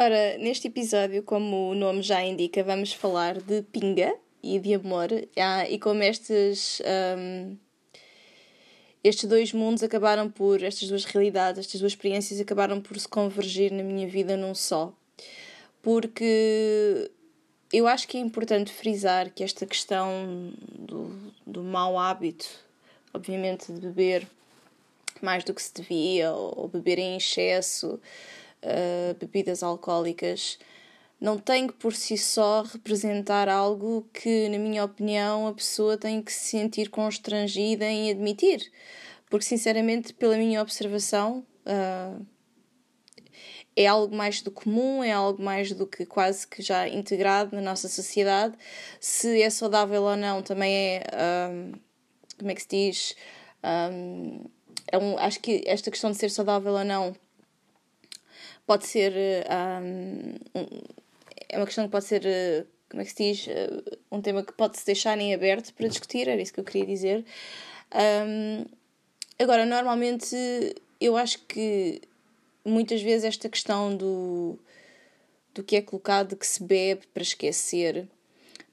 Ora, neste episódio, como o nome já indica, vamos falar de pinga e de amor. Ah, e como estes, um, estes dois mundos acabaram por, estas duas realidades, estas duas experiências acabaram por se convergir na minha vida num só. Porque eu acho que é importante frisar que esta questão do, do mau hábito, obviamente de beber mais do que se devia, ou, ou beber em excesso, uh, bebidas alcoólicas, não tem que por si só representar algo que, na minha opinião, a pessoa tem que se sentir constrangida em admitir. Porque, sinceramente, pela minha observação, uh, é algo mais do comum, é algo mais do que quase que já integrado na nossa sociedade. Se é saudável ou não, também é. Um, como é que se diz? Um, é um, acho que esta questão de ser saudável ou não pode ser. Um, é uma questão que pode ser. Como é que se diz? Um tema que pode se deixar em aberto para discutir, era isso que eu queria dizer. agora, normalmente, eu acho que muitas vezes esta questão do, do que é colocado, que se bebe para esquecer,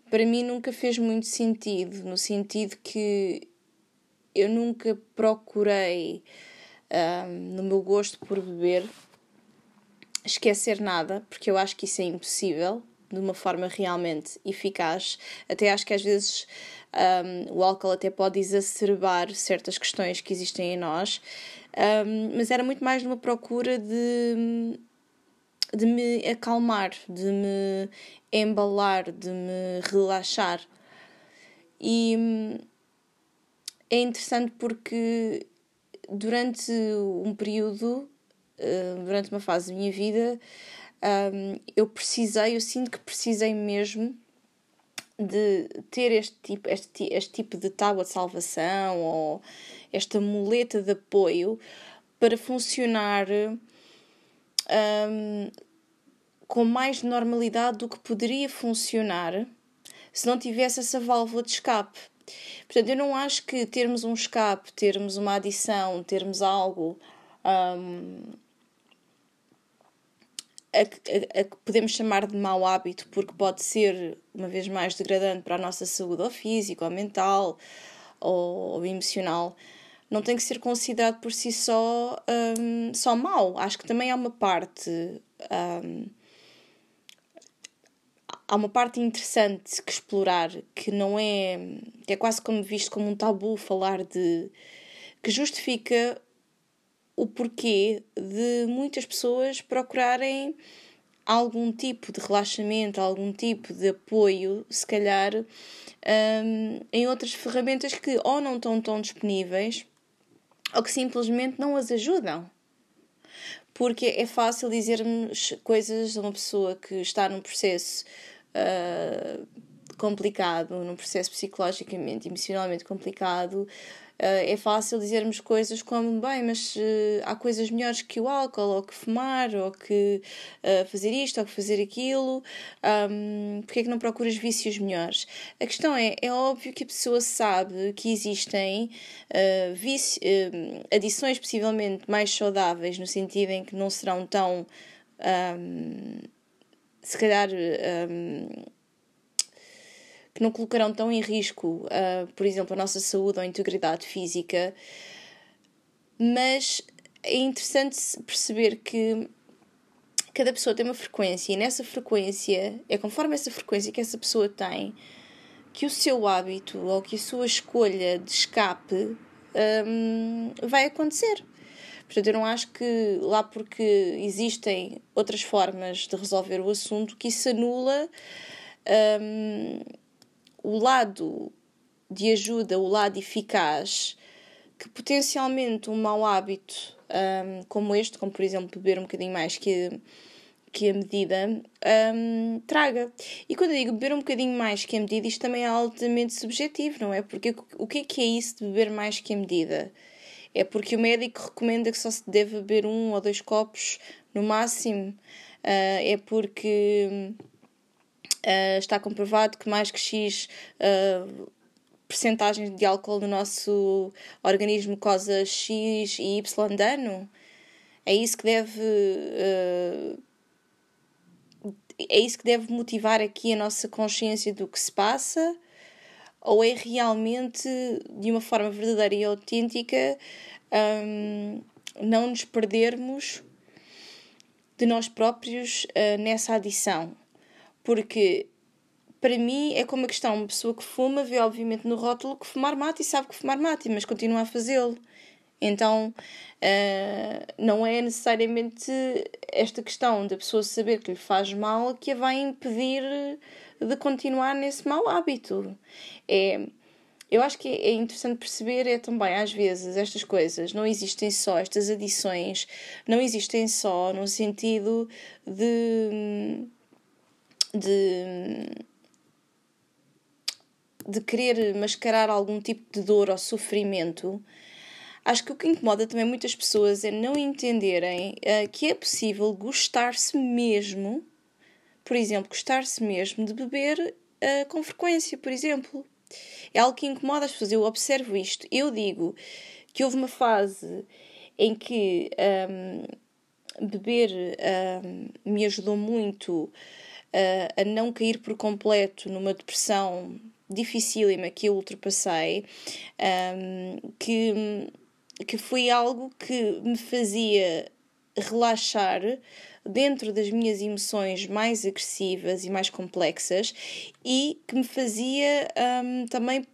para mim nunca fez muito sentido, no sentido que eu nunca procurei, um, no meu gosto por beber, esquecer nada, porque eu acho que isso é impossível de uma forma realmente eficaz. Até acho que às vezes um, o álcool até pode exacerbar certas questões que existem em nós, um, mas era muito mais numa procura de, de me acalmar, de me embalar, de me relaxar. E hum, é interessante porque durante um período, durante uma fase da minha vida, eu precisei, eu sinto que precisei mesmo de ter este tipo, este, este tipo de tábua de salvação ou esta muleta de apoio para funcionar um, com mais normalidade do que poderia funcionar se não tivesse essa válvula de escape. Portanto, eu não acho que termos um escape, termos uma adição, termos algo um, a, a, a, que podemos chamar de mau hábito, porque pode ser, uma vez mais, degradante para a nossa saúde, ou física, ou mental, ou, ou emocional, não tem que ser considerado por si só, um, só mau. Acho que também há uma parte. Um, há uma parte interessante que explorar que não é. que é quase como visto como um tabu falar de. que justifica o porquê de muitas pessoas procurarem algum tipo de relaxamento, algum tipo de apoio, se calhar, um, em outras ferramentas que ou não estão tão disponíveis ou que simplesmente não as ajudam. Porque é fácil dizermos coisas a uma pessoa que está num processo uh, complicado, num processo psicologicamente, emocionalmente complicado, é fácil dizermos coisas como, bem, mas uh, há coisas melhores que o álcool, ou que fumar, ou que uh, fazer isto, ou que fazer aquilo, um, porque é que não procuras vícios melhores? A questão é, é óbvio que a pessoa sabe que existem vício, adições possivelmente mais saudáveis, no sentido em que não serão tão, um, se calhar, um, que não colocarão tão em risco, uh, por exemplo, a nossa saúde ou a integridade física, mas é interessante perceber que cada pessoa tem uma frequência e nessa frequência, é conforme essa frequência que essa pessoa tem, que o seu hábito ou que a sua escolha de escape um, vai acontecer. Portanto, eu não acho que lá porque existem outras formas de resolver o assunto que isso anula um, o lado de ajuda, o lado eficaz, que potencialmente um mau hábito um, como este, como por exemplo beber um bocadinho mais que, que a medida, um, traga. E quando eu digo beber um bocadinho mais que a medida, isto também é altamente subjetivo, não é? Porque o que é que é isso de beber mais que a medida? É porque o médico recomenda que só se deve beber um ou dois copos no máximo. Uh, é porque Uh, está comprovado que mais que X uh, percentagens de álcool no nosso organismo causa X e Y dano. É isso que deve uh, é isso que deve motivar aqui a nossa consciência do que se passa? Ou é realmente, de uma forma verdadeira e autêntica, um, não nos perdermos de nós próprios uh, nessa adição? Porque para mim é como a questão: uma pessoa que fuma vê, obviamente, no rótulo que fumar mata e sabe que fumar mata, mas continua a fazê-lo. Então, uh, não é necessariamente esta questão da pessoa saber que lhe faz mal que a vai impedir de continuar nesse mau hábito. É, eu acho que é interessante perceber é também, às vezes, estas coisas não existem só, estas adições não existem só no sentido de. De de querer mascarar algum tipo de dor ou sofrimento, Acho que o que incomoda também muitas pessoas é não entenderem uh, que é possível gostar-se mesmo, por exemplo, gostar-se mesmo de beber uh, com frequência, por exemplo. É algo que incomoda as pessoas. Eu observo isto. Eu digo que houve uma fase em que um, beber um, me ajudou muito uh, a não cair por completo numa depressão dificílima que eu ultrapassei, um, que que foi algo que me fazia relaxar dentro das minhas emoções mais agressivas e mais complexas e que me fazia um, também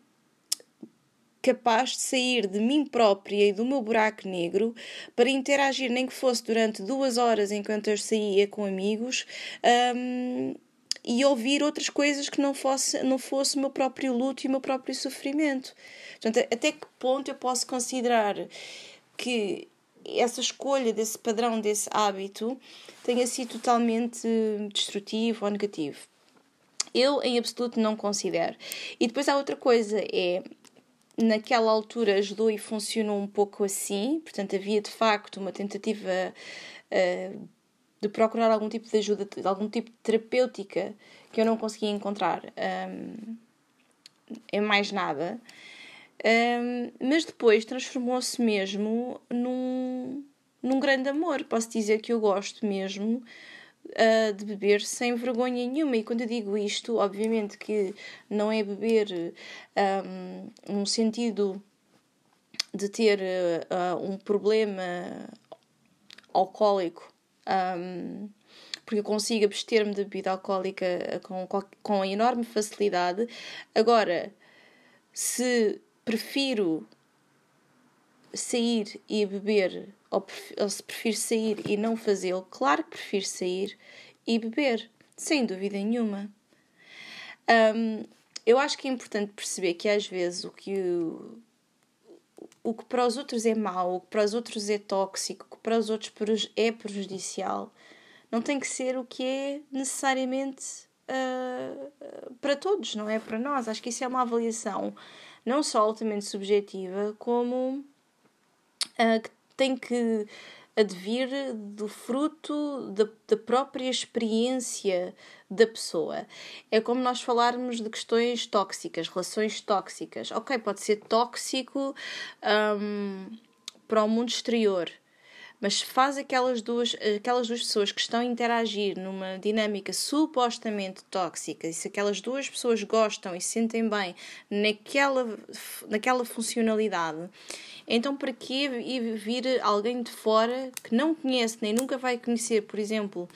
capaz de sair de mim própria e do meu buraco negro para interagir, nem que fosse durante duas horas enquanto eu saía com amigos. Um, e ouvir outras coisas que não fosse, não fosse o meu próprio luto e o meu próprio sofrimento. Portanto, até que ponto eu posso considerar que essa escolha desse padrão, desse hábito, tenha sido totalmente destrutivo ou negativo? Eu, em absoluto, não considero. E depois há outra coisa, é naquela altura ajudou e funcionou um pouco assim, portanto havia de facto uma tentativa uh, de procurar algum tipo de ajuda, algum tipo de terapêutica que eu não conseguia encontrar um, em mais nada. Um, mas depois transformou-se mesmo num, num grande amor. Posso dizer que eu gosto mesmo uh, de beber sem vergonha nenhuma. E quando eu digo isto, obviamente que não é beber um, no sentido de ter uh, um problema alcoólico um, porque eu consigo abster-me de bebida alcoólica com, com enorme facilidade. Agora, se prefiro sair e beber, ou, ou se prefiro sair e não fazê-lo, claro que prefiro sair e beber, sem dúvida nenhuma. Um, eu acho que é importante perceber que às vezes o que o, o que para os outros é mau, o que para os outros é tóxico, o que para os outros é prejudicial, não tem que ser o que é necessariamente uh, para todos, não é para nós. Acho que isso é uma avaliação não só altamente subjetiva, como uh, que tem que advir do fruto da, da própria experiência da pessoa. É como nós falarmos de questões tóxicas, relações tóxicas. Ok, pode ser tóxico um, para o mundo exterior, mas faz aquelas duas, aquelas duas pessoas que estão a interagir numa dinâmica supostamente tóxica, e se aquelas duas pessoas gostam e se sentem bem naquela, naquela funcionalidade, então, para que vir alguém de fora que não conhece nem nunca vai conhecer, por exemplo,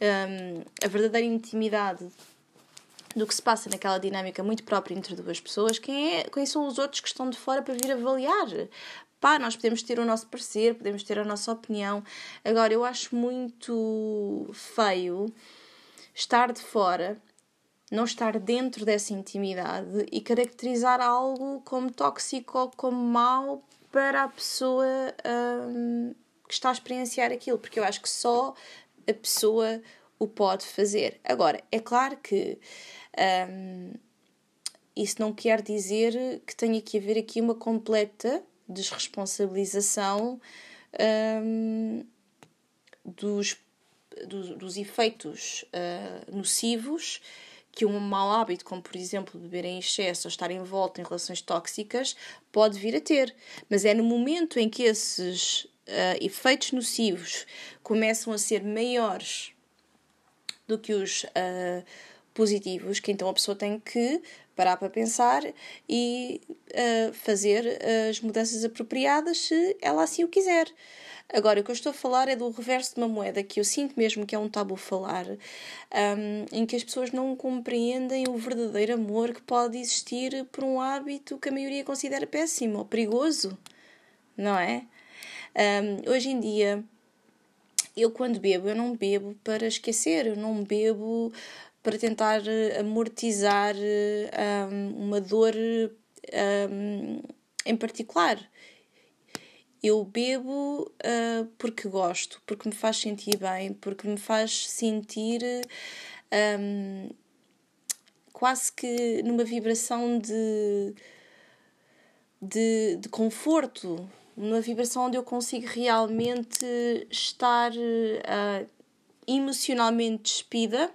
um, a verdadeira intimidade do que se passa naquela dinâmica muito própria entre duas pessoas, quem, é, quem são os outros que estão de fora para vir avaliar? Pá, nós podemos ter o nosso parecer, podemos ter a nossa opinião. Agora, eu acho muito feio estar de fora, não estar dentro dessa intimidade e caracterizar algo como tóxico ou como mau para a pessoa hum, que está a experienciar aquilo, porque eu acho que só a pessoa o pode fazer. Agora, é claro que hum, isso não quer dizer que tenha que haver aqui uma completa desresponsabilização dos, dos, dos, efeitos uh, nocivos que um mau hábito, como por exemplo beber em excesso ou estar envolto em relações tóxicas, pode vir a ter. Mas é no momento em que esses uh, efeitos nocivos começam a ser maiores do que os uh, positivos, que então a pessoa tem que parar para pensar e uh, fazer as mudanças apropriadas se ela assim o quiser. Agora, o que eu estou a falar é do reverso de uma moeda que eu sinto mesmo que é um tabu falar, um, em que as pessoas não compreendem o verdadeiro amor que pode existir por um hábito que a maioria considera péssimo ou perigoso, não é? Um, hoje em dia, eu quando bebo, eu não bebo para esquecer, eu não bebo para tentar amortizar um, uma dor um, em particular. Eu bebo uh, porque gosto, porque me faz sentir bem, porque me faz sentir um, quase que numa vibração de, de, de conforto, numa vibração onde eu consigo realmente estar uh, emocionalmente despida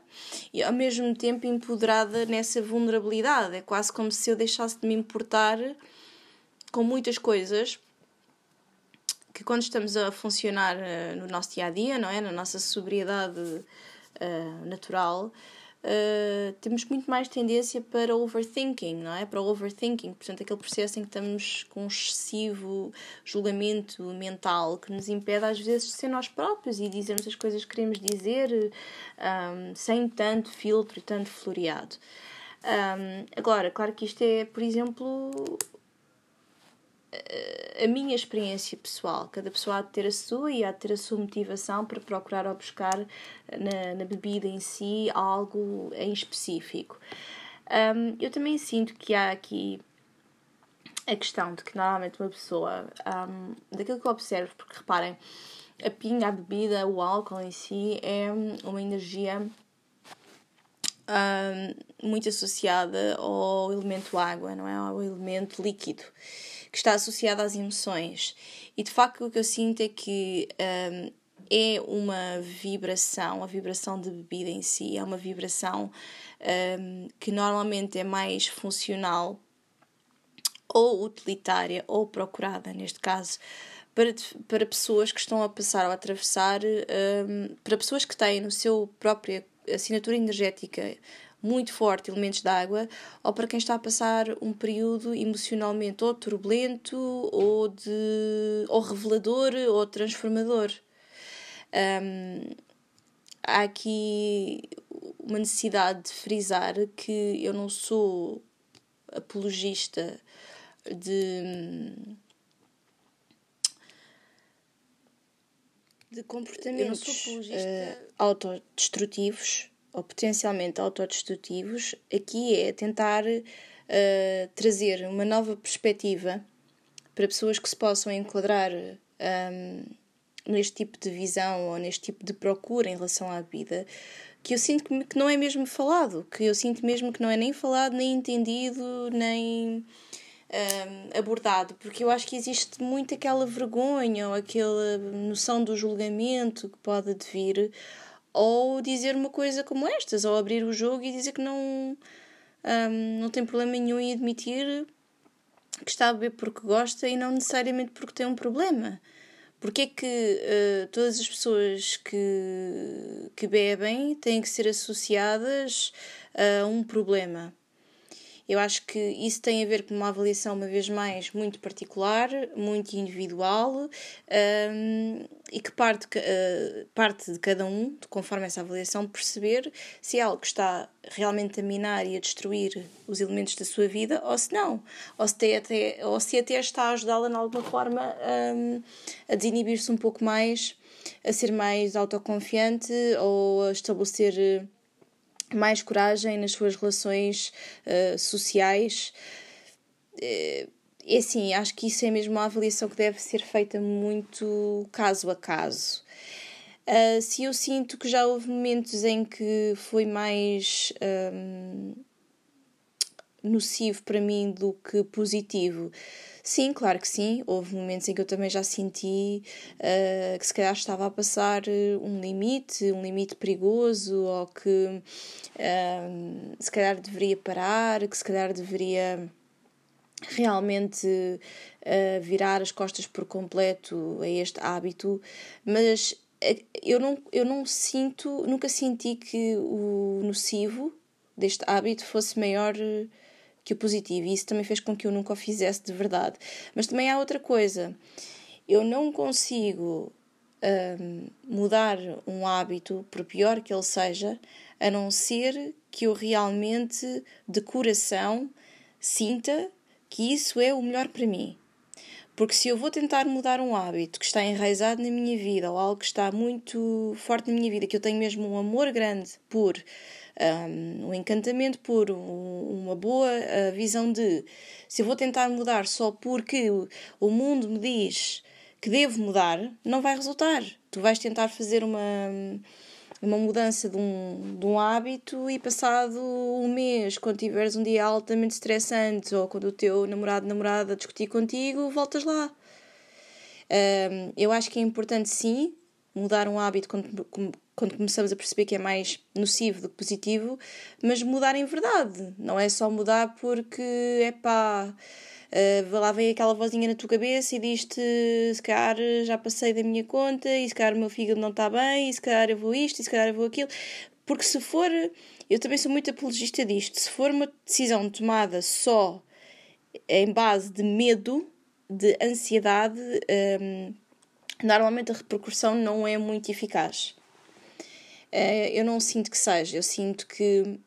e ao mesmo tempo empoderada nessa vulnerabilidade. É quase como se eu deixasse de me importar com muitas coisas que quando estamos a funcionar uh, no nosso dia a dia, não é? Na nossa sobriedade uh, natural, uh, temos muito mais tendência para overthinking, não é? Para overthinking, portanto, aquele processo em que estamos com um excessivo julgamento mental que nos impede às vezes de ser nós próprios e dizermos as coisas que queremos dizer um, sem tanto filtro e tanto floreado. Um, agora, claro que isto é, por exemplo, a minha experiência pessoal. Cada pessoa há de ter a sua e há de ter a sua motivação para procurar ou buscar na, na bebida em si algo em específico. Um, eu também sinto que há aqui a questão de que normalmente uma pessoa, um, daquilo que eu observo, porque reparem, a pinga, a bebida, o álcool em si é uma energia um, muito associada ao elemento água, não é? Ao elemento líquido que está associada às emoções. E de facto o que eu sinto é que um, é uma vibração, a vibração de bebida em si, é uma vibração um, que normalmente é mais funcional ou utilitária ou procurada, neste caso, para, para pessoas que estão a passar ou a atravessar, um, para pessoas que têm no seu própria assinatura energética muito forte elementos de água, ou para quem está a passar um período emocionalmente ou turbulento, ou, de, ou revelador, ou transformador. Um, há aqui uma necessidade de frisar que eu não sou apologista de. de comportamentos uh, autodestrutivos ou potencialmente autodestrutivos, aqui é tentar uh, trazer uma nova perspectiva para pessoas que se possam enquadrar um, ehm, neste tipo de visão ou neste tipo de procura em relação à vida, que eu sinto que não é mesmo falado, que eu sinto mesmo que não é nem falado, nem entendido, nem um, ehm, abordado, porque eu acho que existe muito aquela vergonha ou aquela noção do julgamento que pode vir ou dizer uma coisa como estas, ou abrir o jogo e dizer que não, um, não tem problema nenhum em admitir que está a beber porque gosta e não necessariamente porque tem um problema. Porque é que uh, todas as pessoas que, que bebem têm que ser associadas a um problema? Eu acho que isso tem a ver com uma avaliação, uma vez mais, muito particular, muito individual um, e que parte, uh, parte de cada um, conforme essa avaliação, perceber se é algo que está realmente a minar e a destruir os elementos da sua vida ou se não, ou se, até, ou se até está a ajudá-la de alguma forma um, a desinibir-se um pouco mais, a ser mais autoconfiante ou a estabelecer mais coragem nas suas relações uh, sociais. Uh, é assim, acho que isso é mesmo uma avaliação que deve ser feita muito caso a caso. Uh, se eu sinto que já houve momentos em que foi mais um, nocivo para mim do que positivo, Sim, claro que sim. Houve momentos em que eu também já senti uh, que se calhar estava a passar eh, um limite, um limite perigoso, ou que uh, se calhar deveria parar, que se calhar deveria realmente uh, virar as costas por completo a este hábito, mas eu não, eu não sinto, nunca senti que o nocivo deste hábito fosse maior que o positivo, e isso também fez com que eu nunca o fizesse de verdade. Mas também há outra coisa, eu não consigo um, mudar um hábito, por pior que ele seja, a não ser que eu realmente, de coração, sinta que isso é o melhor para mim. Porque se eu vou tentar mudar um hábito que está enraizado na minha vida ou algo que está muito forte na minha vida, que eu tenho mesmo um amor grande por, um, um encantamento por, um, uma boa uh, visão de se eu vou tentar mudar só porque o, o mundo me diz que devo mudar, não vai resultar. Tu vais tentar fazer uma uma mudança de um, de um hábito e passado um mês, quando tiveres um dia altamente estressante ou quando o teu namorado, namorada discutir contigo, voltas lá. Um, eu acho que é importante sim mudar um hábito quando, quando começamos a perceber que é mais nocivo do que positivo, mas mudar em verdade, não é só mudar porque é pá uh, lá vem aquela vozinha na tua cabeça e diz-te: se calhar já passei da minha conta, e se calhar o meu fígado não está bem, e se calhar eu vou isto, e se calhar eu vou aquilo. Porque se for, eu também sou muito apologista disto, se for uma decisão tomada só em base de medo, de ansiedade, um, ehm, normalmente a repercussão não é muito eficaz. Uh, eu não sinto que seja, eu sinto que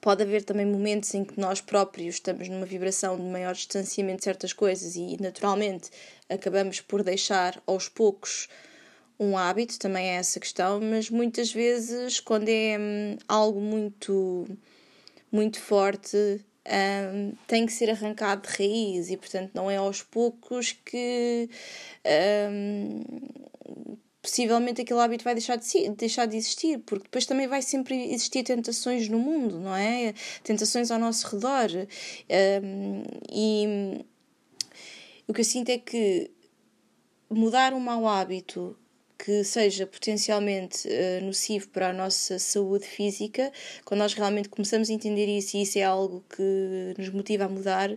Pode haver também momentos em que nós próprios estamos numa vibração de maior distanciamento de certas coisas e, naturalmente, acabamos por deixar aos poucos um hábito, também é essa questão, mas muitas vezes, quando é hum, algo muito, muito forte, hum, tem que ser arrancado de raiz e, portanto, não é aos poucos que. Hum, possivelmente aquele hábito vai deixar de, deixar de existir, porque depois também vai sempre existir tentações no mundo, não é? Tentações ao nosso redor. Um, e o que eu sinto é que mudar um mau hábito que seja potencialmente uh, nocivo para a nossa saúde física, quando nós realmente começamos a entender isso e isso é algo que nos motiva a mudar,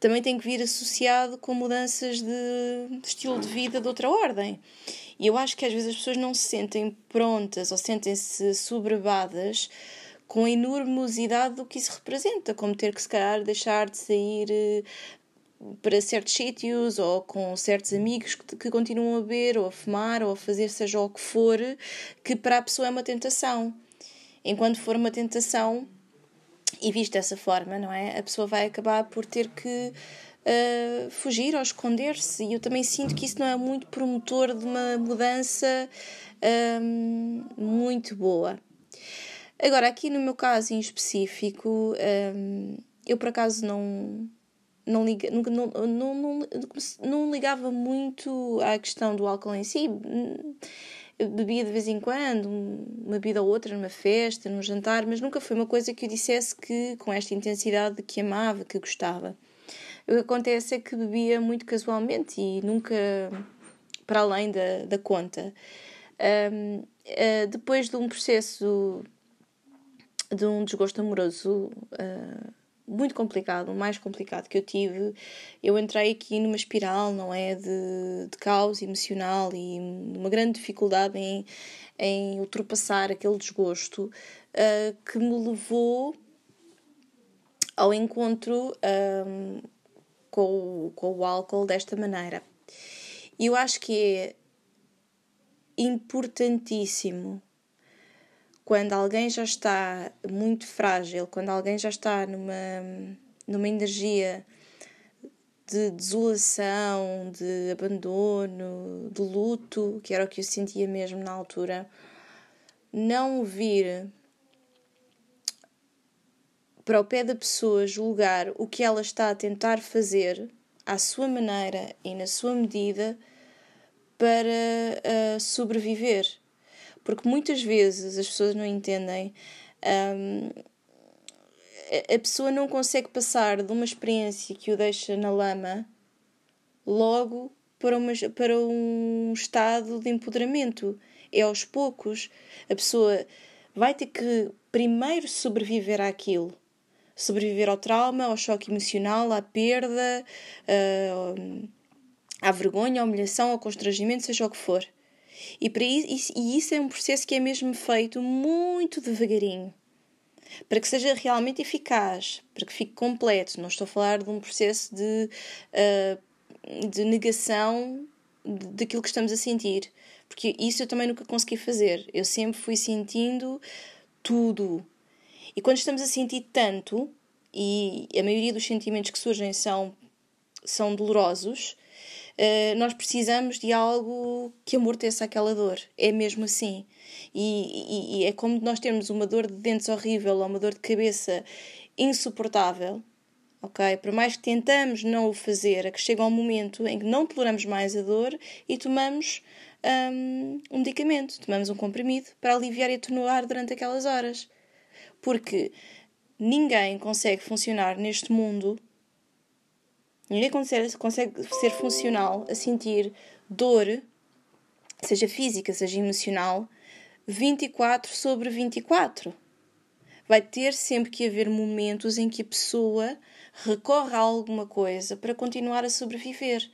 também tem que vir associado com mudanças de, de estilo de vida de outra ordem. E eu acho que às vezes as pessoas não se sentem prontas ou sentem-se sobrebadas com a enormosidade do que isso representa, como ter que se calhar deixar de sair eh, para certos sítios ou com certos amigos que, que continuam a beber ou a fumar ou a fazer seja o que for, que para a pessoa é uma tentação. Enquanto for uma tentação, e visto dessa forma, não é? A pessoa vai acabar por ter que fugir ou esconder-se. E eu também sinto que isso não é muito promotor de uma mudança um, muito boa. Agora, aqui no meu caso em específico, um, eu por acaso não. Não, liga, não, não, não, não ligava muito à questão do álcool em si. Bebia de vez em quando, uma bebida ou outra, numa festa, num jantar, mas nunca foi uma coisa que eu dissesse que, com esta intensidade, que amava, que gostava. O que acontece é que bebia muito casualmente e nunca para além da, da conta. Um, uh, ah, depois de um processo de um desgosto amoroso uh, muito complicado, o mais complicado que eu tive, eu entrei aqui numa espiral, não é? De, de caos emocional e uma grande dificuldade em, em ultrapassar aquele desgosto uh, que me levou ao encontro um, com o, com o álcool desta maneira. E eu acho que é importantíssimo quando alguém já está muito frágil, quando alguém já está numa, numa energia de desolação, de abandono, de luto, que era o que eu sentia mesmo na altura, não vir para o pé da pessoa julgar o que ela está a tentar fazer à sua maneira e na sua medida para uh, sobreviver. Porque muitas vezes as pessoas não entendem. Um, a pessoa não consegue passar de uma experiência que o deixa na lama logo para, uma, para um estado de empoderamento. É aos poucos. A pessoa vai ter que primeiro sobreviver àquilo sobreviver ao trauma, ao choque emocional, à perda, uh, à vergonha, à humilhação, ao constrangimento, seja o que for. E, para isso, e isso é um processo que é mesmo feito muito devagarinho. Para que seja realmente eficaz, para que fique completo. Não estou a falar de um processo de, uh, de negação daquilo que estamos a sentir. Porque isso eu também nunca consegui fazer. Eu sempre fui sentindo tudo. E quando estamos a sentir tanto, e a maioria dos sentimentos que surgem são, são dolorosos, uh, nós precisamos de algo que amorteça aquela dor. É mesmo assim. E, e, e, é como nós temos uma dor de dentes horrível ou uma dor de cabeça insuportável, ok? Por mais que tentamos não o fazer, é que chega um momento em que não toleramos mais a dor e tomamos um, um medicamento, tomamos um comprimido para aliviar e atenuar durante aquelas horas. Porque ninguém consegue funcionar neste mundo, ninguém consegue, consegue ser funcional a sentir dor, seja física, seja emocional, 24 sobre 24. Vai ter sempre que haver momentos em que a pessoa recorre a alguma coisa para continuar a sobreviver.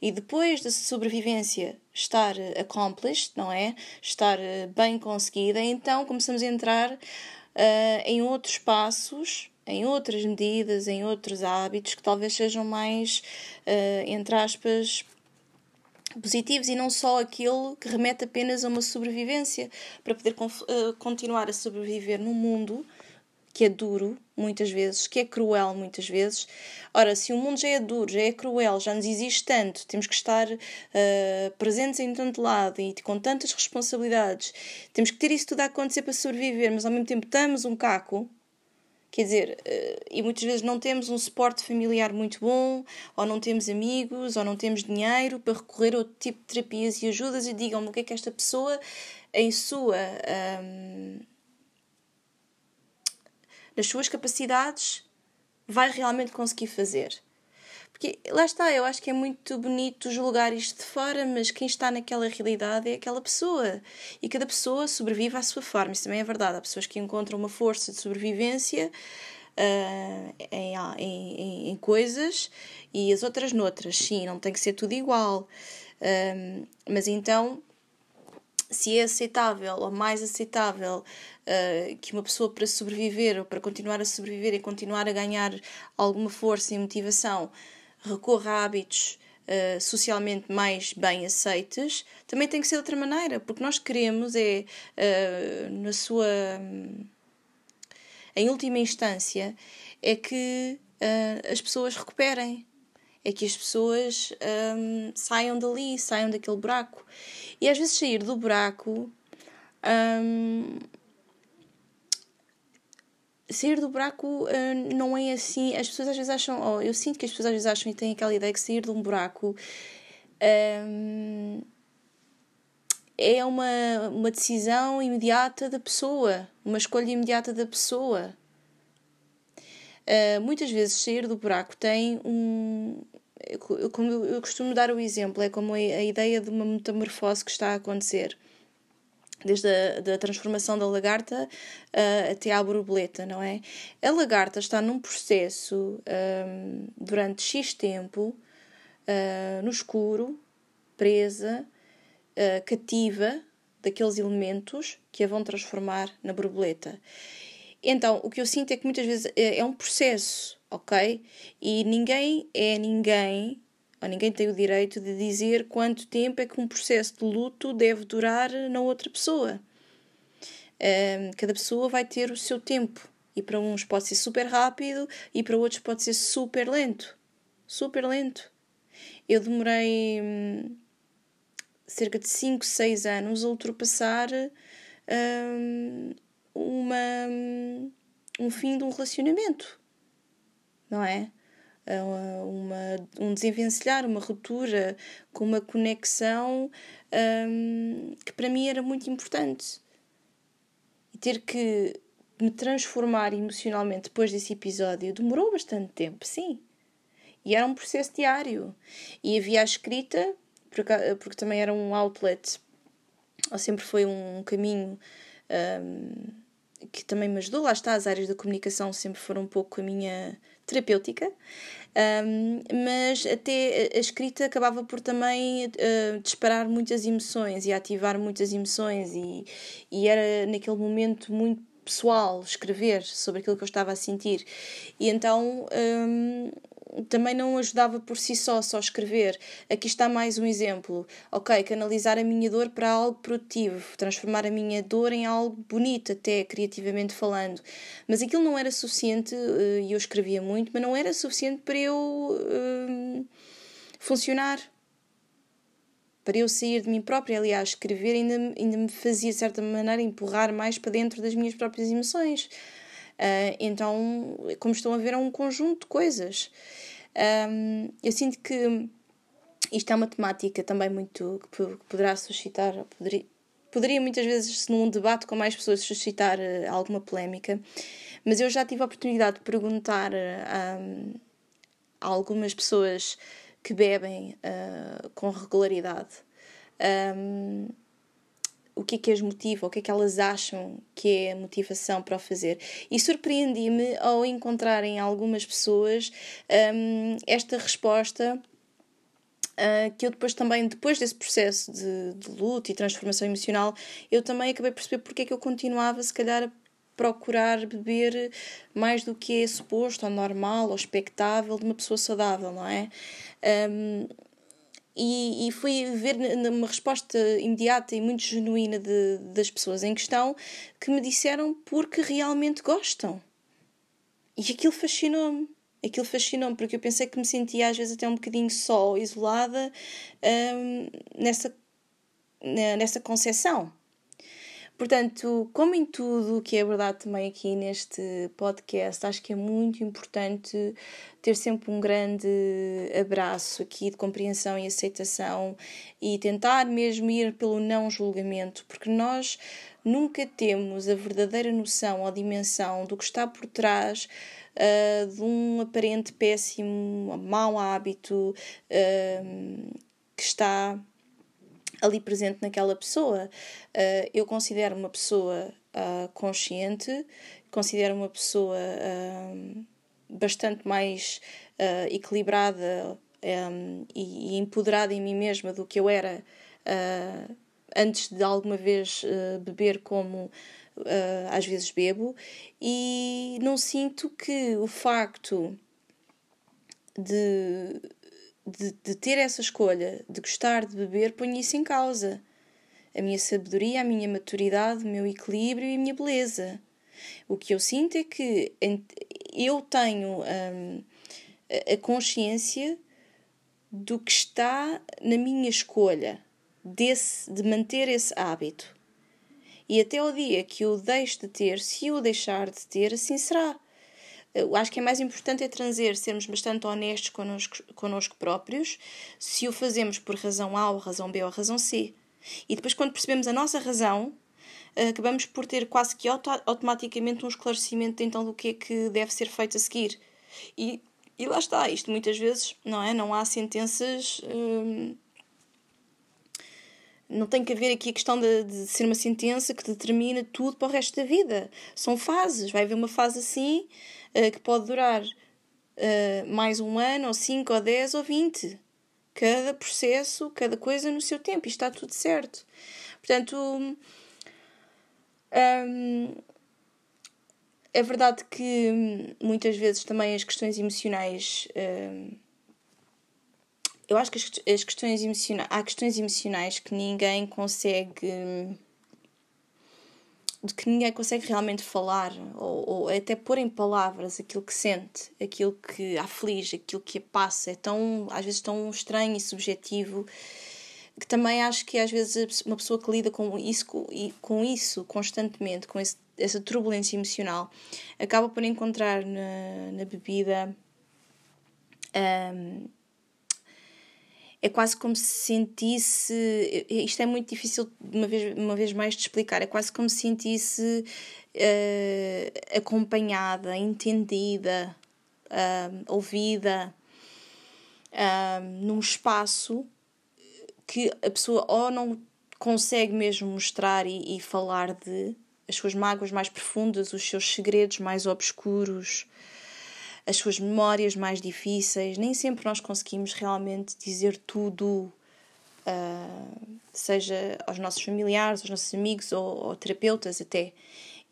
E depois da sobrevivência estar accomplished, não é? Estar bem conseguida, então começamos a entrar uh, em outros passos, em outras medidas, em outros hábitos que talvez sejam mais, uh, entre aspas, positivos e não só aquele que remete apenas a uma sobrevivência para poder uh, continuar a sobreviver num mundo que é duro, muitas vezes, que é cruel, muitas vezes. Ora, se o mundo já é duro, já é cruel, já nos existe tanto, temos que estar uh, presentes em tanto lado e com tantas responsabilidades, temos que ter isso tudo a acontecer para sobreviver, mas ao mesmo tempo estamos um caco. Quer dizer, uh, e muitas vezes não temos um suporte familiar muito bom, ou não temos amigos, ou não temos dinheiro para recorrer a outro tipo de terapias e ajudas e digam-me o que é que esta pessoa, em sua. Um, nas suas capacidades, vai realmente conseguir fazer. Porque lá está, eu acho que é muito bonito julgar isto de fora, mas quem está naquela realidade é aquela pessoa. E cada pessoa sobrevive à sua forma. Isso também é verdade. Há pessoas que encontram uma força de sobrevivência uh, em, em, em, coisas e as outras noutras. Sim, não tem que ser tudo igual. Uh, mas então se é aceitável ou mais aceitável uh, que uma pessoa para sobreviver ou para continuar a sobreviver e continuar a ganhar alguma força e motivação recorra a hábitos uh, socialmente mais bem aceites, também tem que ser de outra maneira, porque nós queremos é uh, na sua em última instância é que as pessoas recuperem é que as pessoas um, saiam dali, saiam daquele buraco. E às vezes sair do buraco. Um, sair do buraco uh, não é assim. As pessoas às vezes acham, oh, eu sinto que as pessoas às vezes acham e têm aquela ideia que sair de um buraco um, é uma, uma decisão imediata da pessoa, uma escolha imediata da pessoa. Uh, muitas vezes sair do buraco tem um. Como eu costumo dar o exemplo, é como a, a ideia de uma metamorfose que está a acontecer desde a da transformação da lagarta uh, até à borboleta, não é? A lagarta está num processo um, durante X tempo, uh, no escuro, presa, uh, cativa daqueles elementos que a vão transformar na borboleta. Então, o que eu sinto é que muitas vezes é, é um processo, ok? E ninguém é ninguém, ou ninguém tem o direito de dizer quanto tempo é que um processo de luto deve durar na outra pessoa. Um, cada pessoa vai ter o seu tempo. E para uns pode ser super rápido e para outros pode ser super lento. Super lento. Eu demorei hum, cerca de 5, 6 anos a ultrapassar hum, uma, um fim de um relacionamento, não é? Uma, um desenvencilhar, uma ruptura com uma conexão um, que para mim era muito importante. E ter que me transformar emocionalmente depois desse episódio demorou bastante tempo, sim. E era um processo diário. E havia a escrita, porque, porque também era um outlet, ou sempre foi um caminho um, que também me ajudou. Lá está, as áreas da comunicação sempre foram um pouco a minha terapêutica. Um, mas até a escrita acabava por também uh, disparar muitas emoções e ativar muitas emoções, e, e era naquele momento muito pessoal escrever sobre aquilo que eu estava a sentir. E então um, também não ajudava por si só, só escrever. Aqui está mais um exemplo. Ok, canalizar a minha dor para algo produtivo, transformar a minha dor em algo bonito, até criativamente falando. Mas aquilo não era suficiente, eh, e eu escrevia muito, mas não era suficiente para eu uh, funcionar. Para eu sair de mim própria, aliás, escrever ainda, ainda me fazia, de certa maneira, empurrar mais para dentro das minhas próprias emoções. Uh, então, como estão a ver, é um conjunto de coisas. Um, eu sinto que isto é uma temática também muito que poderá suscitar, poderia, poderia muitas vezes, num debate com mais pessoas, suscitar uh, alguma polémica, mas eu já tive a oportunidade de perguntar uh, a algumas pessoas que bebem uh, com regularidade. Um, o que é que as motiva, o que é que elas acham que é a motivação para o fazer. E surpreendi-me ao encontrar em algumas pessoas um, esta resposta. Uh, que eu depois também, depois desse processo de, de luto e transformação emocional, eu também acabei por perceber porque é que eu continuava, se calhar, a procurar beber mais do que é suposto, ou normal, ou expectável de uma pessoa saudável, não é? Um, e, e fui ver uma resposta imediata e muito genuína de, das pessoas em questão que me disseram porque realmente gostam. E aquilo fascinou-me. Aquilo fascinou-me porque eu pensei que me sentia às vezes até um bocadinho só, isolada hum, nessa, nessa concepção. Portanto, como em tudo que é verdade também aqui neste podcast, acho que é muito importante ter sempre um grande abraço aqui de compreensão e aceitação e tentar mesmo ir pelo não julgamento, porque nós nunca temos a verdadeira noção ou dimensão do que está por trás uh, de um aparente péssimo, mau hábito uh, que está ali presente naquela pessoa. Uh, eu considero uma pessoa uh, consciente, considero uma pessoa uh, bastante mais equilibrada um, e, e, empoderada em mim mesma do que eu era antes de alguma vez beber como às vezes bebo, e não sinto que o facto de de, de ter essa escolha de gostar de beber, ponho isso em causa. A minha sabedoria, a minha maturidade, o meu equilíbrio e a minha beleza. O que eu sinto é que eu tenho hum, a consciência do que está na minha escolha desse, de manter esse hábito. E até o dia que eu deixo de ter, se eu deixar de ter, assim será. Eu acho que é mais importante é trazer, sermos bastante honestos connosco, connosco próprios, se o fazemos por razão A ou razão B ou razão C. E depois, quando percebemos a nossa razão, acabamos por ter quase que auto automaticamente um esclarecimento então do que é que deve ser feito a seguir. E, e lá está, isto muitas vezes, não é? Não há sentenças. Hum, não tem que haver aqui a questão de, de, ser uma sentença que determina tudo para o resto da vida. São fases. Vai haver uma fase assim, que pode durar uh, mais um ano, ou cinco, ou dez, ou vinte. Cada processo, cada coisa no seu tempo, e está tudo certo. Portanto, um, é verdade que muitas vezes também as questões emocionais. Um, eu acho que as, questões emocionais. Há questões emocionais que ninguém consegue de que ninguém consegue realmente falar ou, ou, até pôr em palavras aquilo que sente, aquilo que aflige, aquilo que a passa. É tão, às vezes, tão estranho e subjetivo que também acho que às vezes uma pessoa que lida com isso, com isso constantemente, com esse, essa turbulência emocional, acaba por encontrar na, na bebida. Um, é quase como se sentisse. Isto é muito difícil, uma vez, uma vez mais, de explicar. É quase como se sentisse uh, acompanhada, entendida, uh, ouvida, uh, num espaço que a pessoa ou não consegue mesmo mostrar e, e falar de as suas mágoas mais profundas, os seus segredos mais obscuros, as suas memórias mais difíceis. Nem sempre nós conseguimos realmente dizer tudo, uh, seja aos nossos familiares, aos nossos amigos ou, ou terapeutas até.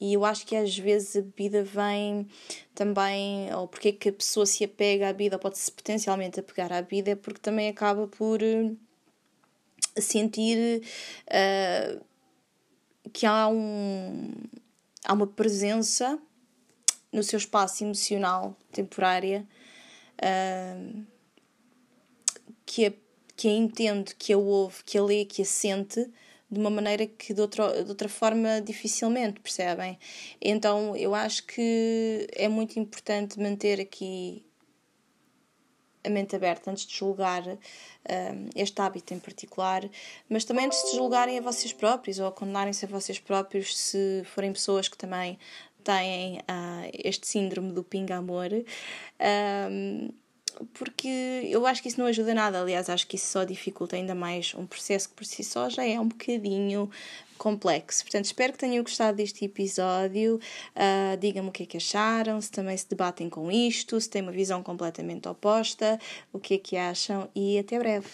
E eu acho que às vezes a bebida vem também, ou porque é que a pessoa se apega à bebida, ou pode-se potencialmente apegar à bebida, é porque também acaba por uh, sentir uh, que há, um, há uma presença no seu espaço emocional temporária uh, que, a, que a entende, que a ouve, que a lê, que a sente de uma maneira que de outra, de outra forma dificilmente percebem. Então eu acho que é muito importante manter aqui a mente aberta antes de julgar este hábito em particular, mas também antes de julgarem a vocês próprios ou condenarem-se a vocês próprios se forem pessoas que também têm uh, este síndrome do pinga-amor. Um, porque eu acho que isso não ajuda nada, aliás, acho que isso só dificulta ainda mais um processo que por si só já é um bocadinho complexo. Portanto, espero que tenham gostado deste episódio. Uh, Digam-me o que é que acharam, se também se debatem com isto, se têm uma visão completamente oposta, o que é que acham e até breve.